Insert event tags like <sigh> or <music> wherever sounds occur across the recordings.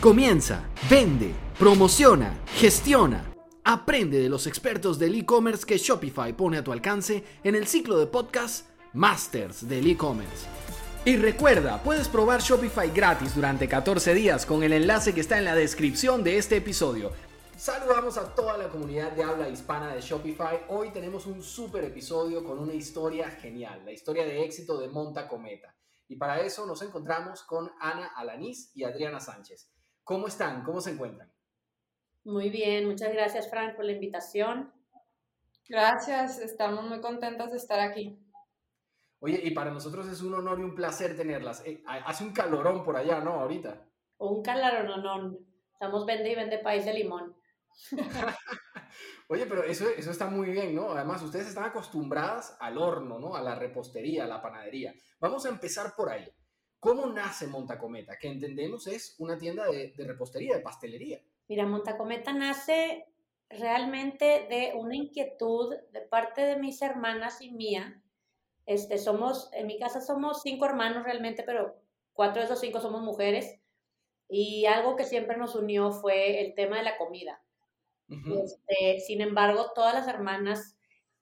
Comienza, vende, promociona, gestiona. Aprende de los expertos del e-commerce que Shopify pone a tu alcance en el ciclo de podcast Masters del e-commerce. Y recuerda, puedes probar Shopify gratis durante 14 días con el enlace que está en la descripción de este episodio. Saludamos a toda la comunidad de habla hispana de Shopify. Hoy tenemos un super episodio con una historia genial, la historia de éxito de Monta Cometa. Y para eso nos encontramos con Ana Alanís y Adriana Sánchez. ¿Cómo están? ¿Cómo se encuentran? Muy bien, muchas gracias Frank por la invitación. Gracias, estamos muy contentos de estar aquí. Oye, y para nosotros es un honor y un placer tenerlas. Eh, hace un calorón por allá, ¿no? Ahorita. Un calorón, Estamos vende y vende país de limón. <laughs> Oye, pero eso, eso está muy bien, ¿no? Además, ustedes están acostumbradas al horno, ¿no? A la repostería, a la panadería. Vamos a empezar por ahí. ¿Cómo nace Montacometa? Que entendemos es una tienda de, repostería, de pastelería. Mira, Montacometa nace realmente de una inquietud de parte de mis hermanas y mía. Este, somos, en mi casa somos cinco hermanos realmente, pero cuatro de esos cinco somos mujeres. Y algo que siempre nos unió fue el tema de la comida. este, sin embargo, todas las hermanas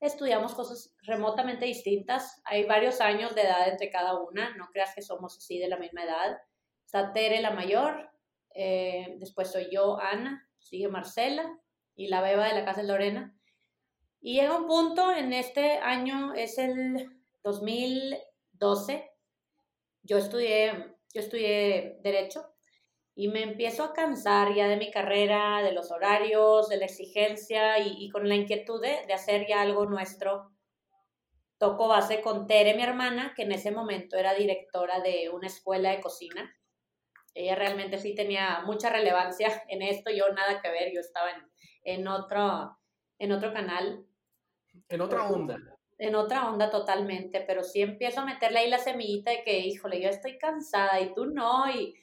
estudiamos cosas remotamente distintas. Hay varios años de edad entre cada una, no creas que somos así de la misma edad. Está Tere, la mayor, eh, después soy yo, Ana, sigue Marcela y la beba de la casa de Lorena. Y llega un punto en este año, es el 2012, yo estudié, yo estudié Derecho y me empiezo a cansar ya de mi carrera, de los horarios, de la exigencia y, con la inquietud de, hacer ya algo nuestro. Toco base con Tere, mi hermana, que en ese momento era directora de una escuela de cocina. Ella realmente sí tenía mucha relevancia en esto, yo nada que ver, yo estaba en, en, otro, en otro canal. En otra onda. En otra onda totalmente, pero sí empiezo a meterle ahí la semillita de que, híjole, yo estoy cansada y tú no, y,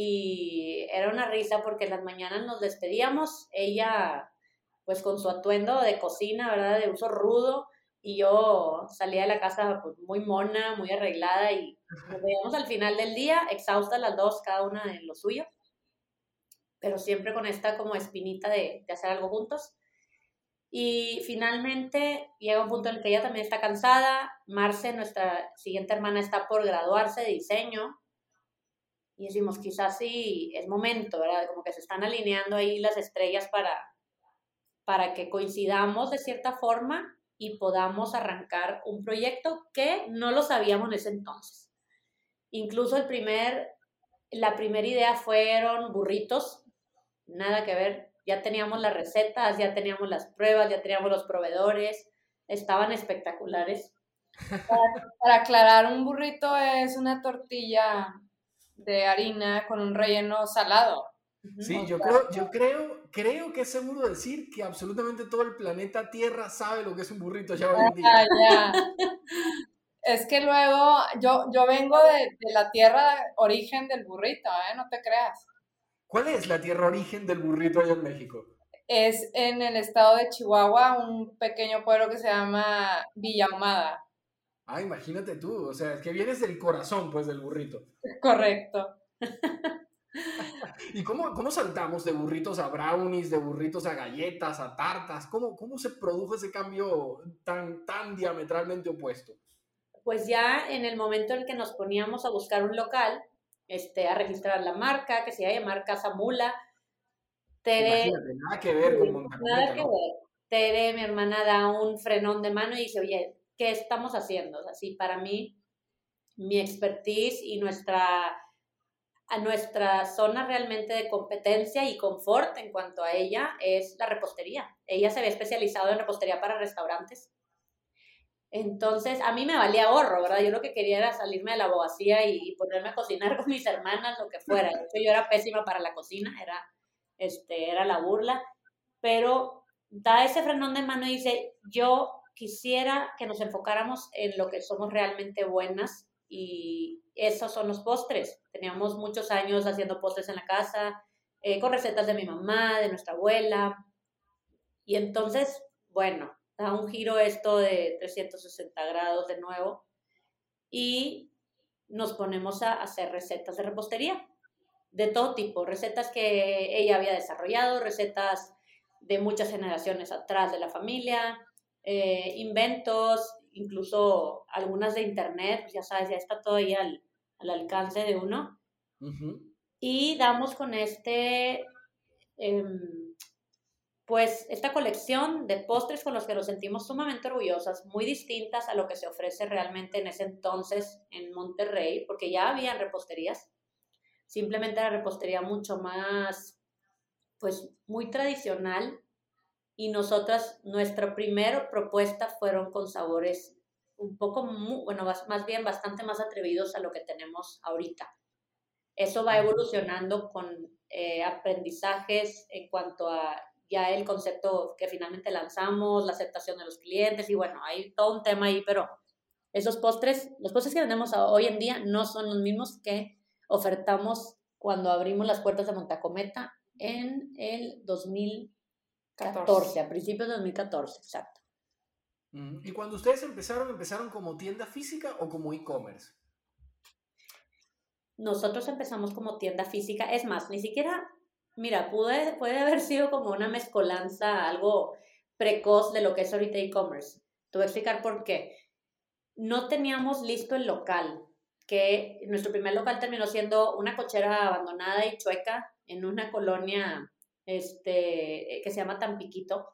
y era una risa porque en las mañanas nos despedíamos, ella pues con su atuendo de cocina, ¿verdad? De uso rudo, y yo salía de la casa pues, muy mona, muy arreglada y nos veíamos al final del día, exhaustas las dos, cada una en lo suyo, pero siempre con esta como espinita de, de hacer algo juntos. Y finalmente llega un punto en el que ella también está cansada, Marce, nuestra siguiente hermana, está por graduarse de diseño, y decimos, quizás sí es momento, ¿verdad? Como que se están alineando ahí las estrellas para, para que coincidamos de cierta forma y podamos arrancar un proyecto que no lo sabíamos en ese entonces. Incluso el primer, la primera idea fueron burritos, nada que ver, ya teníamos las recetas, ya teníamos las pruebas, ya teníamos los proveedores, estaban espectaculares. <laughs> Para, para aclarar, un burrito es una tortilla de harina con un relleno salado. Sí, yo creo, yo creo, creo que es seguro decir que absolutamente todo el planeta Tierra sabe lo que es un burrito ya hoy en día. Ah, es que luego yo, yo vengo de, la tierra origen del burrito, ¿eh? No te creas. ¿Cuál es la tierra origen del burrito allá en México? Es en el estado de Chihuahua, un pequeño pueblo que se llama Villahumada. Ah, imagínate tú, o sea, es que vienes del corazón, pues, del burrito. Correcto. <laughs> ¿Y cómo, cómo saltamos de burritos a brownies, de burritos a galletas, a tartas? ¿Cómo, cómo se produjo ese cambio tan, tan diametralmente opuesto? Pues ya en el momento en que nos poníamos a buscar un local, este, a registrar la marca, que se iba a llamar Casa Mula, Tere... Imagínate, nada que ver con Nada que ver. Tere, mi hermana, da un frenón de mano y dice, oye, qué estamos haciendo. Así para mí, mi expertise y nuestra, a nuestra zona realmente de competencia y confort en cuanto a ella es la repostería. Ella se ve especializado en repostería para restaurantes. Entonces, a mí me valía ahorro, ¿verdad? Yo lo que quería era salirme de la abogacía y, ponerme a cocinar <laughs> con mis hermanas, lo que fuera. De yo era pésima para la cocina, era, este, era la burla, pero da ese frenón de mano y dice, yo quisiera que nos enfocáramos en lo que somos realmente buenas y esos son los postres. Teníamos muchos años haciendo postres en la casa, eh, con recetas de mi mamá, de nuestra abuela. Y entonces, bueno, da un giro esto de 360 grados de nuevo y nos ponemos a hacer recetas de repostería. de todo tipo, recetas que ella había desarrollado, recetas de muchas generaciones atrás de la familia, eh, inventos, incluso algunas de internet, pues ya sabes, ya está todo ahí al, alcance de uno. Y damos con este, em, pues esta colección de postres con los que nos sentimos sumamente orgullosas, muy distintas a lo que se ofrece realmente en ese entonces en Monterrey, porque ya había reposterías, simplemente la repostería mucho más, pues muy tradicional, y nosotras, nuestra primera propuesta fueron con sabores un poco, bueno, más bien bastante más atrevidos a lo que tenemos ahorita. Eso va evolucionando con eh, aprendizajes en cuanto a ya el concepto que finalmente lanzamos, la aceptación de los clientes y bueno, hay todo un tema ahí, pero esos postres, los postres que vendemos hoy en día no son los mismos que ofertamos cuando abrimos las puertas de Montacometa en el 2014, a principios de 2014, exacto. ¿Y cuando ustedes empezaron, empezaron como tienda física o como e-commerce? Nosotros empezamos como tienda física, es más, ni siquiera, mira, puede, puede haber sido como una mezcolanza, algo precoz de lo que es ahorita e-commerce. Te voy a explicar por qué. No teníamos listo el local, que nuestro primer local terminó siendo una cochera abandonada y chueca en una colonia este, que se llama Tampiquito.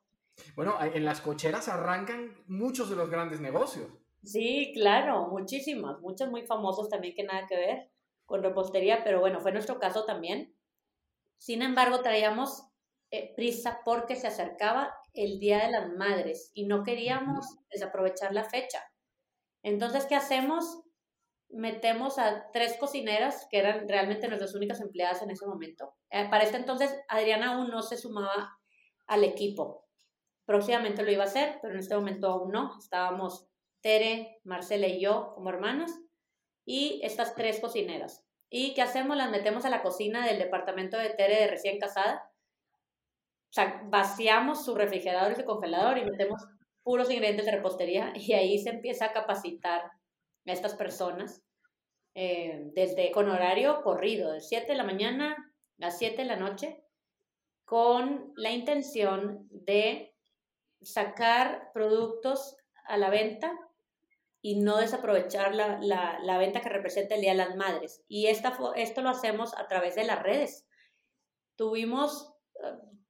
Bueno, en las cocheras arrancan muchos de los grandes negocios. Sí, claro, muchísimos, muchos muy famosos también que nada que ver con repostería, pero bueno, fue nuestro caso también. Sin embargo, traíamos eh, prisa porque se acercaba el Día de las Madres y no queríamos desaprovechar la fecha. Entonces, ¿qué hacemos? Metemos a tres cocineras que eran realmente nuestras únicas empleadas en ese momento. Eh, para este entonces, Adriana aún no se sumaba al equipo. Próximamente lo iba a hacer, pero en este momento aún no. Estábamos Tere, Marcela y yo como hermanas y estas tres cocineras. ¿Y qué hacemos? Las metemos a la cocina del departamento de Tere de recién casada. O sea, vaciamos su refrigerador y su congelador y metemos puros ingredientes de repostería <laughs> y ahí se empieza a capacitar a estas personas eh, desde con horario corrido, de 7 de la mañana a 7 de la noche, con la intención de sacar productos a la venta y no desaprovechar la, la, venta que representa el Día de las Madres. Y esta, esto lo hacemos a través de las redes. Tuvimos,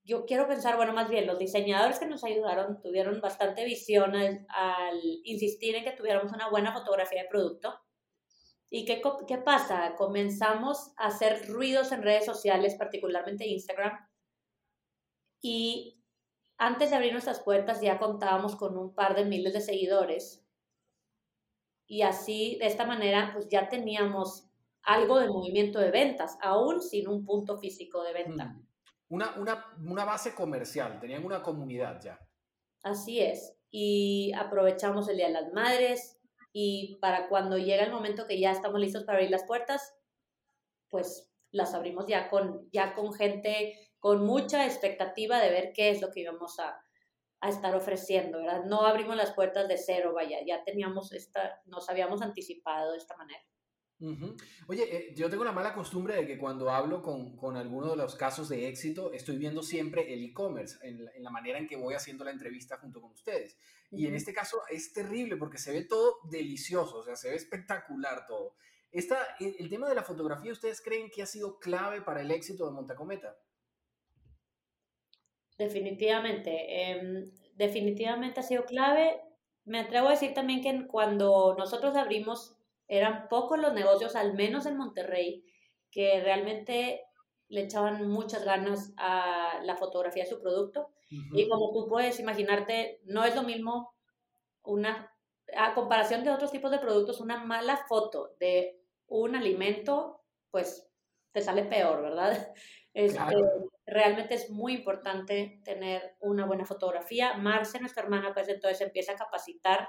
yo quiero pensar, bueno, más bien los diseñadores que nos ayudaron tuvieron bastante visión al, al insistir en que tuviéramos una buena fotografía de producto ¿Y qué, qué pasa? Comenzamos a hacer ruidos en redes sociales, particularmente Instagram, y antes de abrir nuestras puertas ya contábamos con un par de miles de seguidores. Y así, de esta manera, pues ya teníamos algo de movimiento de ventas, aún sin un punto físico de venta. Mm. Una, una, una base comercial, tenían una comunidad ya. Así es. Y aprovechamos el Día de las Madres, y para cuando llega el momento que ya estamos listos para abrir las puertas, pues las abrimos ya con, ya con gente con mucha expectativa de ver qué es lo que íbamos a, a estar ofreciendo, ¿verdad? No abrimos las puertas de cero, vaya, ya teníamos esta, nos habíamos anticipado de esta manera. Oye, eh, yo tengo la mala costumbre de que cuando hablo con, con alguno de los casos de éxito, estoy viendo siempre el e-commerce en, la manera en que voy haciendo la entrevista junto con ustedes. Y en este caso es terrible porque se ve todo delicioso, o sea, se ve espectacular todo. Esta, el, tema de la fotografía, ¿ustedes creen que ha sido clave para el éxito de Montacometa? Definitivamente, em, definitivamente ha sido clave. Me atrevo a decir también que cuando nosotros abrimos eran pocos los negocios, al menos en Monterrey, que realmente le echaban muchas ganas a la fotografía de su producto. Y como tú puedes imaginarte, no es lo mismo una, a comparación de otros tipos de productos, una mala foto de un alimento, pues te sale peor, ¿verdad? <laughs> Este, realmente es muy importante tener una buena fotografía. Marce, nuestra hermana, pues entonces empieza a capacitar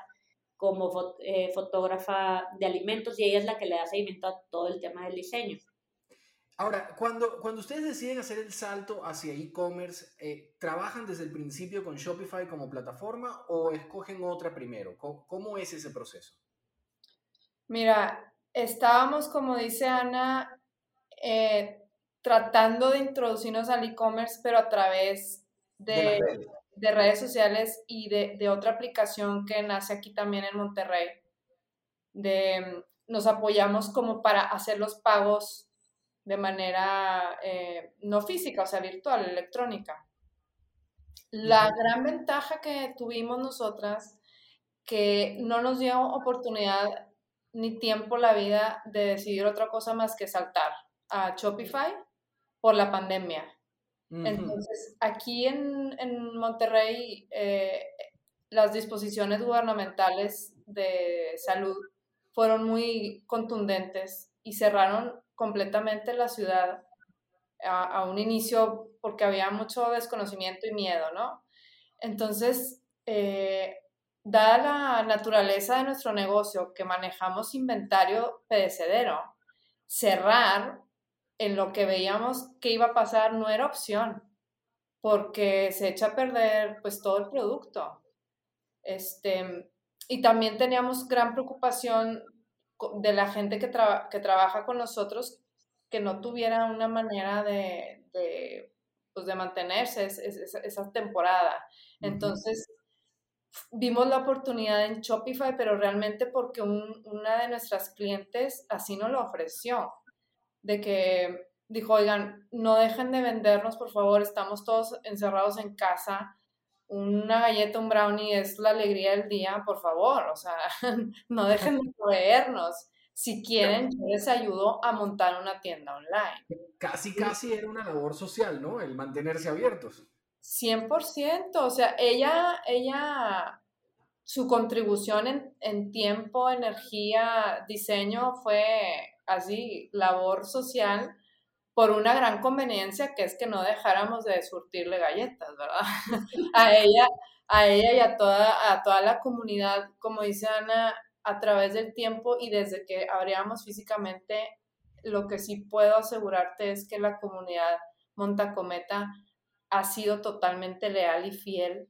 como eh, fotógrafa de alimentos y ella es la que le da seguimiento a todo el tema del diseño. Ahora, cuando, cuando ustedes deciden hacer el salto hacia e-commerce, eh, ¿trabajan desde el principio con Shopify como plataforma o escogen otra primero? ¿Cómo, es ese proceso? Mira, estábamos, como dice Ana, eh, tratando de introducirnos al e-commerce, pero a través de, de, redes. Sociales y de, de, otra aplicación que nace aquí también en Monterrey. De, nos apoyamos como para hacer los pagos de manera eh, no física, o sea, virtual, electrónica. La gran ventaja que tuvimos nosotras, que no nos dio oportunidad ni tiempo la vida de decidir otra cosa más que saltar a Shopify por la pandemia. Entonces, aquí en, en Monterrey, eh, las disposiciones gubernamentales de salud fueron muy contundentes y cerraron completamente la ciudad a, un inicio porque había mucho desconocimiento y miedo, ¿no? Entonces, eh, dada la naturaleza de nuestro negocio, que manejamos inventario pedecedero, cerrar en lo que veíamos que iba a pasar no era opción, porque se echa a perder pues todo el producto. Este, y también teníamos gran preocupación de la gente que, que trabaja con nosotros que no tuviera una manera de, de, pues de mantenerse esa temporada. Entonces, vimos la oportunidad en Shopify, pero realmente porque una de nuestras clientes así nos lo ofreció, de que dijo, oigan, no dejen de vendernos, por favor, estamos todos encerrados en casa, una galleta, un brownie es la alegría del día, por favor, o sea, <laughs> no dejen de proveernos. Si quieren, yo les ayudo a montar una tienda online. Casi, casi era una labor social, ¿no? El mantenerse abiertos. 100%, o sea, ella, ella, su contribución en, en tiempo, energía, diseño fue así, labor social, por una gran conveniencia que es que no dejáramos de surtirle galletas, ¿verdad? <laughs> a ella, a ella y a toda, a toda la comunidad, como dice Ana, a través del tiempo y desde que abríamos físicamente, lo que sí puedo asegurarte es que la comunidad Montacometa ha sido totalmente leal y fiel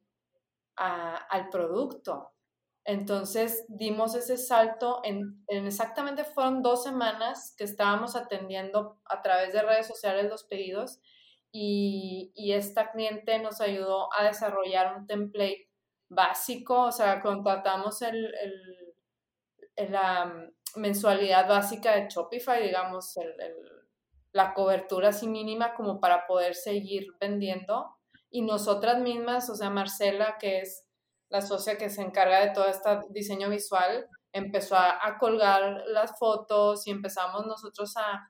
al producto. Entonces dimos ese salto en, exactamente fueron dos semanas que estábamos atendiendo a través de redes sociales los pedidos y, esta cliente nos ayudó a desarrollar un template básico, o sea, contratamos el, la mensualidad básica de Shopify, digamos, la cobertura así mínima como para poder seguir vendiendo. Y nosotras mismas, o sea, Marcela, que es la socia que se encarga de todo este diseño visual, empezó a, colgar las fotos y empezamos nosotros a,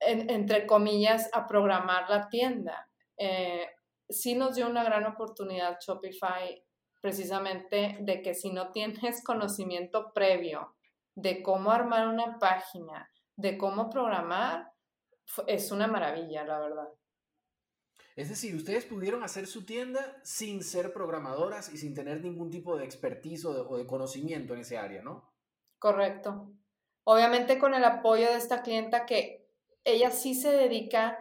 entre comillas, a programar la tienda. Eh, sí nos dio una gran oportunidad Shopify precisamente de que si no tienes <laughs> conocimiento previo de cómo armar una página, de cómo programar, es una maravilla, la verdad. Es decir, ustedes pudieron hacer su tienda sin ser programadoras y sin tener ningún tipo de expertise o de, conocimiento en ese área, ¿no? Correcto. Obviamente con el apoyo de esta clienta que ella sí se dedica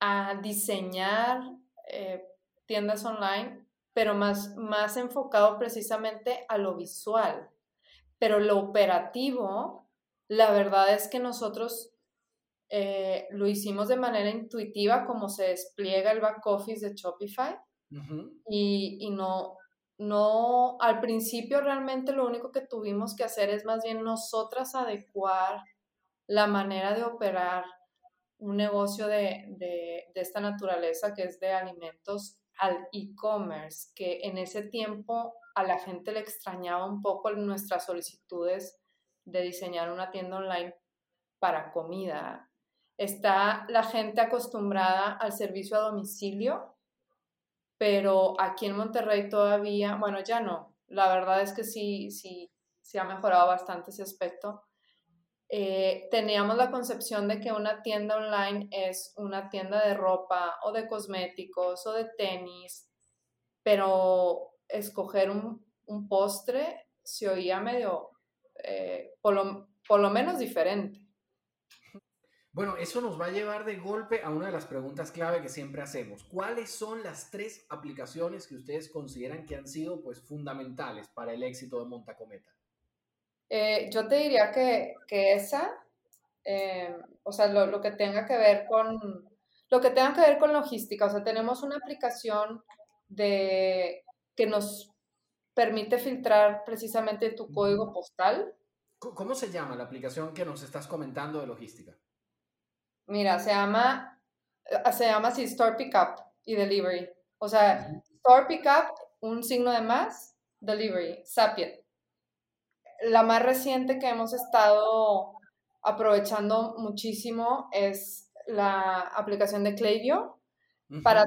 a diseñar eh, tiendas online, pero más, más enfocado precisamente a lo visual. Pero lo operativo, la verdad es que nosotros eh, lo hicimos de manera intuitiva como se despliega el back office de Shopify. Y, y, no, no, al principio realmente lo único que tuvimos que hacer es más bien nosotras adecuar la manera de operar un negocio de, de, de esta naturaleza que es de alimentos al e-commerce, que en ese tiempo a la gente le extrañaba un poco nuestras solicitudes de diseñar una tienda online para comida Está la gente acostumbrada al servicio a domicilio, pero aquí en Monterrey todavía, bueno, ya no. La verdad es que sí, sí, sí ha mejorado bastante ese aspecto. Eh, teníamos la concepción de que una tienda online es una tienda de ropa o de cosméticos o de tenis, pero escoger un, postre se oía medio, eh, por, lo, por lo menos diferente. Bueno, eso nos va a llevar de golpe a una de las preguntas clave que siempre hacemos. ¿Cuáles son las tres aplicaciones que ustedes consideran que han sido pues, fundamentales para el éxito de Montacometa? Eh, yo te diría que, esa, eh, o sea, lo, lo, que tenga que ver con, lo que tenga que ver con logística. O sea, tenemos una aplicación de, que nos permite filtrar precisamente tu código postal. ¿Cómo se llama la aplicación que nos estás comentando de logística? Mira, se llama, eh, se llama así Store Pickup y Delivery. O sea, Store Pickup, un signo de más, Delivery, Sapien. La más reciente que hemos estado aprovechando muchísimo es la aplicación de Klaviyo para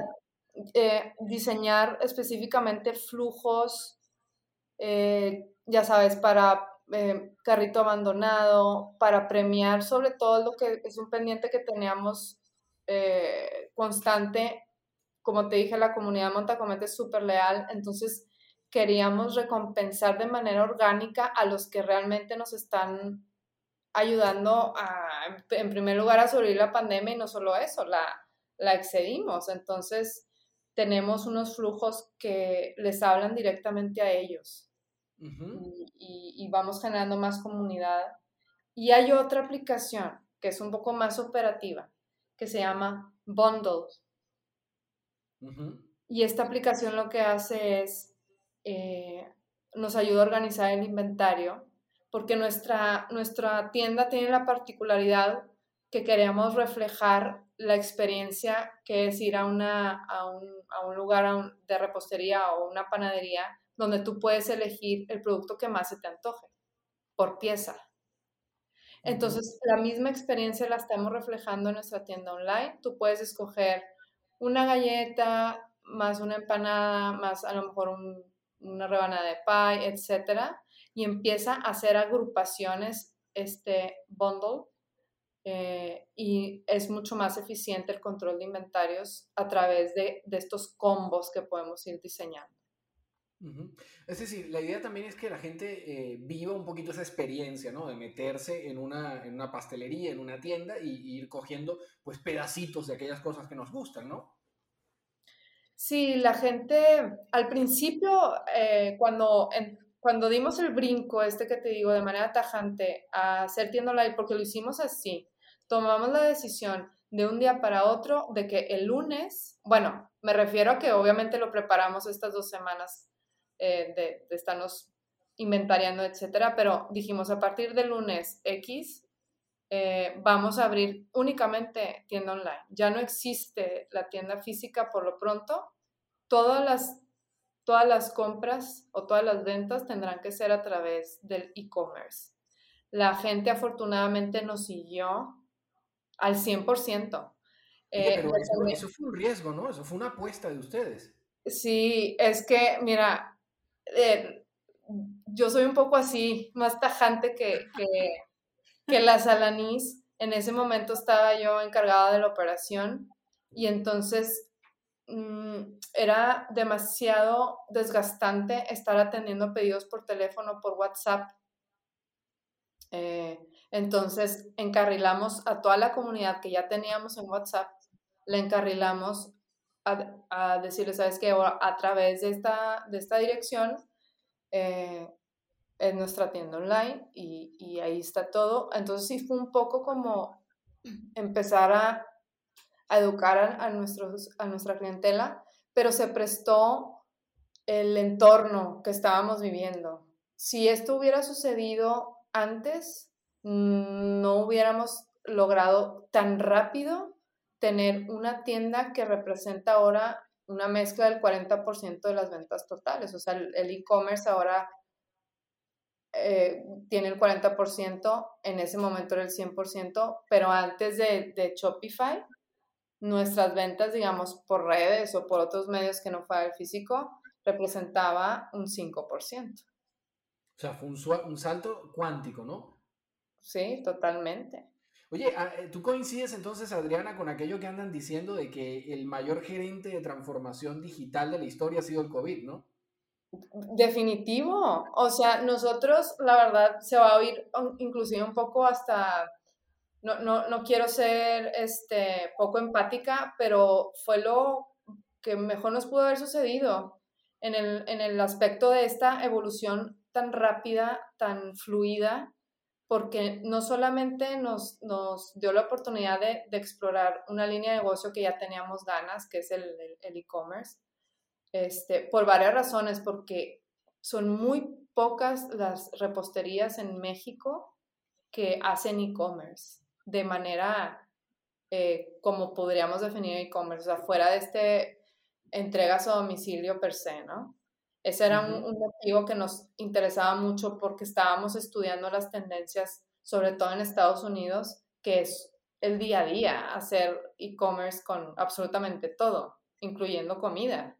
eh, diseñar específicamente flujos, eh, ya sabes, para eh, carrito abandonado, para premiar sobre todo lo que es un pendiente que teníamos constante. Como te dije, la comunidad Montacomete es súper leal, entonces queríamos recompensar de manera orgánica a los que realmente nos están ayudando a, en primer lugar, a sobrevivir la pandemia y no solo eso, la, la excedimos. Entonces, tenemos unos flujos que les hablan directamente a ellos y, vamos generando más comunidad. Y hay otra aplicación que es un poco más operativa, que se llama Bundle. Y esta aplicación lo que hace es, eh, nos ayuda a organizar el inventario porque nuestra, nuestra tienda tiene la particularidad que queremos reflejar la experiencia que es ir a, una, a, un, a un lugar de repostería o una panadería donde tú puedes elegir el producto que más se te antoje por pieza. Entonces, la misma experiencia la estamos reflejando en nuestra tienda online. Tú puedes escoger una galleta, más una empanada, más a lo mejor una rebanada de pie, etcétera y empieza a hacer agrupaciones, este bundle, eh, y es mucho más eficiente el control de inventarios a través de, de estos combos que podemos ir diseñando. Es decir, la idea también es que la gente eh, viva un poquito esa experiencia, ¿no? De meterse en una, en una pastelería, en una tienda y, ir cogiendo pues pedacitos de aquellas cosas que nos gustan, ¿no? Sí, la gente al principio, eh, cuando cuando dimos el brinco, este que te digo, de manera tajante, a hacer tienda online, porque lo hicimos así, tomamos la decisión de un día para otro de que el lunes, bueno, me refiero a que obviamente lo preparamos estas dos semanas eh, de, de, estarnos inventariando, etcétera, pero dijimos a partir del lunes X, eh, vamos a abrir únicamente tienda online. Ya no existe la tienda física por lo pronto. Todas las todas las compras o todas las ventas tendrán que ser a través del e-commerce. La gente afortunadamente nos siguió al 100%. Eh, pero eso, fue un riesgo, ¿no? Eso fue una apuesta de ustedes. Sí, es que, mira, eh, yo soy un poco así, más tajante que, que, que la Salanís. En ese momento estaba yo encargada de la operación y entonces Mm, era demasiado desgastante estar atendiendo pedidos por teléfono, por WhatsApp. Eh, entonces, encarrilamos a toda la comunidad que ya teníamos en WhatsApp, le encarrilamos a, a decirles, ¿sabes qué? A través de esta, de esta dirección eh, es nuestra tienda online y, y ahí está todo. Entonces, sí fue un poco como empezar a educar a, a nuestra clientela, pero se prestó el entorno que estábamos viviendo. Si esto hubiera sucedido antes, no hubiéramos logrado tan rápido tener una tienda que representa ahora una mezcla del 40% de las ventas totales. O sea, el e-commerce ahora eh, tiene el 40%, en ese momento era el 100%, pero antes de, de Shopify nuestras ventas, digamos, por redes o por otros medios que no fuera el físico, representaba un 5%. O sea, fue un, salto cuántico, ¿no? Sí, totalmente. Oye, ah, eh, ¿tú coincides entonces, Adriana, con aquello que andan diciendo de que el mayor gerente de transformación digital de la historia ha sido el COVID, ¿no? Definitivo. O sea, nosotros, la verdad, se va a oír inclusive un poco hasta no, no, no quiero ser este, poco empática, pero fue lo que mejor nos pudo haber sucedido en el, en el aspecto de esta evolución tan rápida, tan fluida, porque no solamente nos, nos dio la oportunidad de, explorar una línea de negocio que ya teníamos ganas, que es el e-commerce, este, por varias razones, porque son muy pocas las reposterías en México que hacen e-commerce de manera eh, como podríamos definir e-commerce, o sea, fuera de este entregas a domicilio per se, ¿no? Ese era un, motivo que nos interesaba mucho porque estábamos estudiando las tendencias, sobre todo en Estados Unidos, que es el día a día hacer e-commerce con absolutamente todo, incluyendo comida,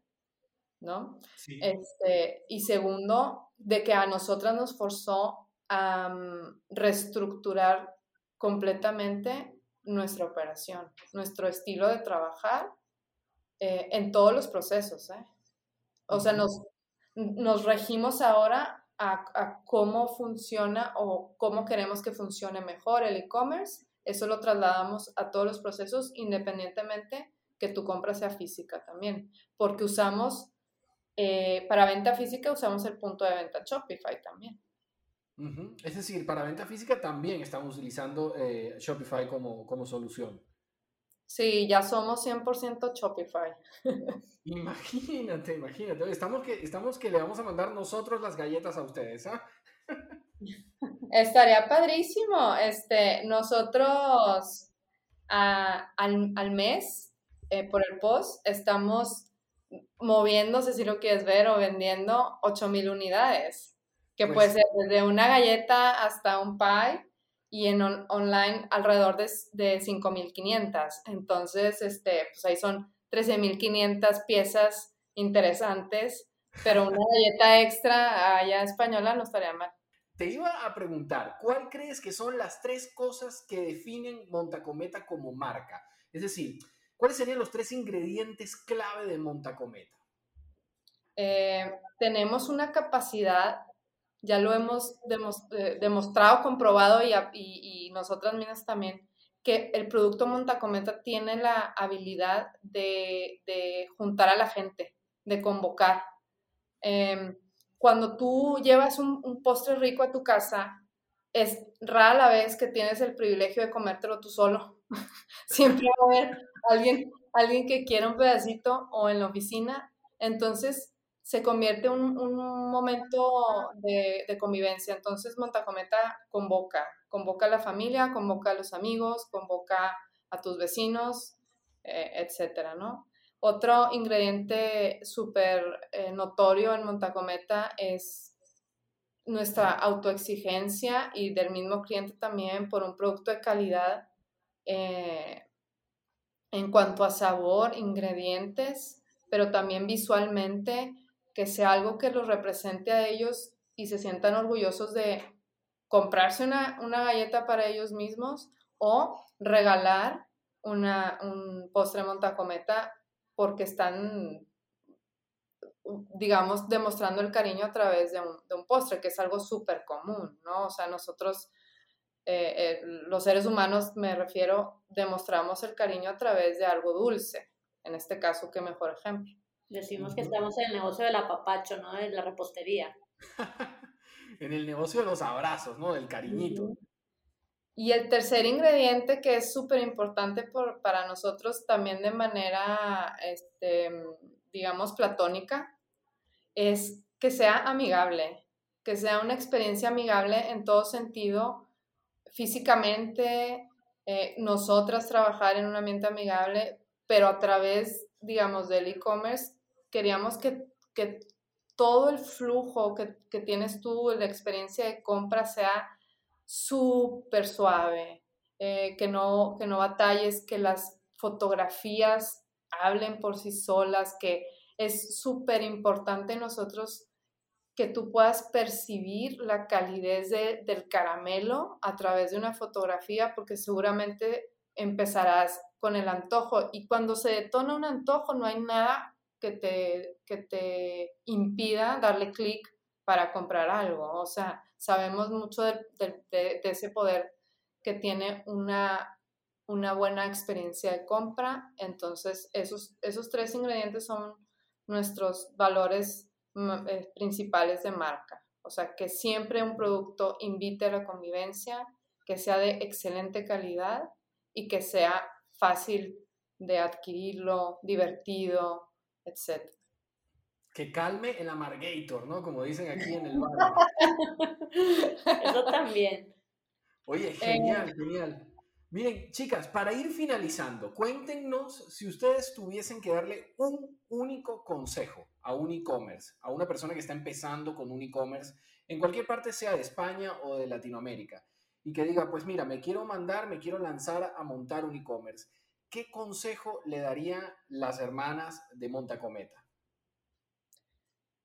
¿no? Este, y segundo, de que a nosotras nos forzó a mm, reestructurar completamente nuestra operación, nuestro estilo de trabajar eh, en todos los procesos. ¿eh? O sea, nos, nos regimos ahora a, cómo funciona o cómo queremos que funcione mejor el e-commerce. Eso lo trasladamos a todos los procesos independientemente que tu compra sea física también, porque usamos, eh, para venta física usamos el punto de venta Shopify también. Es decir, para venta física también estamos utilizando eh, Shopify como, como solución. Sí, ya somos 100% Shopify. <laughs> Imagínate, imagínate. Estamos que, estamos que le vamos a mandar nosotros las galletas a ustedes, ¿ah? Estaría padrísimo. Este, nosotros al, mes, eh, por el post, estamos moviéndose, si lo quieres ver, o vendiendo 8000 unidades, que puede pues ser desde una galleta hasta un pie y en online alrededor de, de 5.500. Entonces, este, pues ahí son 13.500 piezas interesantes, pero una <laughs> galleta extra allá española no estaría mal. Te iba a preguntar, ¿cuál crees que son las tres cosas que definen Montacometa como marca? Es decir, ¿cuáles serían los tres ingredientes clave de Montacometa? Eh, tenemos una capacidad ya lo hemos eh, demostrado, comprobado y, y, nosotras mismas también, que el producto Montacometa tiene la habilidad de, juntar a la gente, de convocar. Em, cuando tú llevas un, postre rico a tu casa, es rara la vez que tienes el privilegio de comértelo tú solo. <laughs> Siempre va a haber alguien, alguien que quiera un pedacito o en la oficina. Entonces, se convierte en un, momento de, convivencia. Entonces Montacometa convoca, convoca a la familia, convoca a los amigos, convoca a tus vecinos, eh, etcétera, ¿no? Otro ingrediente súper eh, notorio en Montacometa es nuestra autoexigencia y del mismo cliente también por un producto de calidad eh, en cuanto a sabor, ingredientes, pero también visualmente que sea algo que los represente a ellos y se sientan orgullosos de comprarse una, galleta para ellos mismos o regalar una, un postre montacometa porque están, digamos, demostrando el cariño a través de un, postre, que es algo súper común, ¿no? O sea, nosotros, eh, eh, los seres humanos, me refiero, demostramos el cariño a través de algo dulce. En este caso, qué mejor ejemplo. Decimos que estamos en el negocio del apapacho, ¿no? De la repostería. <laughs> en el negocio de los abrazos, ¿no? Del cariñito. Y el tercer ingrediente que es súper importante para nosotros también de manera, este, digamos, platónica, es que sea amigable, que sea una experiencia amigable en todo sentido, físicamente, eh, nosotras trabajar en un ambiente amigable, pero a través, digamos, del e-commerce queríamos que, todo el flujo que, tienes tú, la experiencia de compra sea súper suave, eh, que, no, que no batalles, que las fotografías hablen por sí solas, que es súper importante nosotros que tú puedas percibir la calidez del caramelo a través de una fotografía, porque seguramente empezarás con el antojo. Y cuando se detona un antojo no hay nada que te, que te impida darle clic para comprar algo. O sea, sabemos mucho de, ese poder que tiene una, una buena experiencia de compra. Entonces, esos, esos tres ingredientes son nuestros valores mm, eh, principales de marca. O sea, que siempre un producto invite a la convivencia, que sea de excelente calidad y que sea fácil de adquirirlo, divertido, etc. Que calme el amargator, ¿no? Como dicen aquí en el barrio. <laughs> Eso también. Oye, genial, genial. Miren, chicas, para ir finalizando, cuéntenos si ustedes tuviesen que darle un único consejo a un e-commerce, a una persona que está empezando con un e-commerce, en cualquier parte sea de España o de Latinoamérica, y que diga, pues mira, me quiero mandar, me quiero lanzar a montar un e-commerce. ¿Qué consejo le darían las hermanas de Montacometa?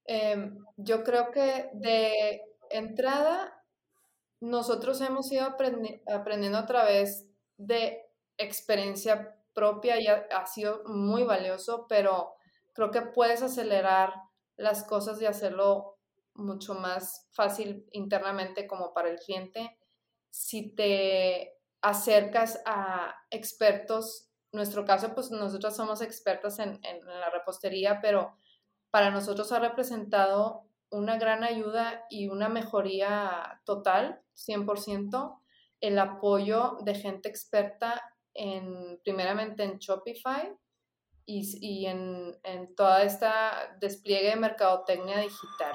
Em, yo creo que de entrada, nosotros hemos ido aprendiendo a través de experiencia propia y ha, sido muy valioso, pero creo que puedes acelerar las cosas y hacerlo mucho más fácil internamente como para el cliente si te acercas a expertos. Nuestro caso, pues nosotros somos expertas en, en la repostería, pero para nosotros ha representado una gran ayuda y una mejoría total, 100%, el apoyo de gente experta en, primeramente en Shopify y, y en, en toda esta despliegue de mercadotecnia digital.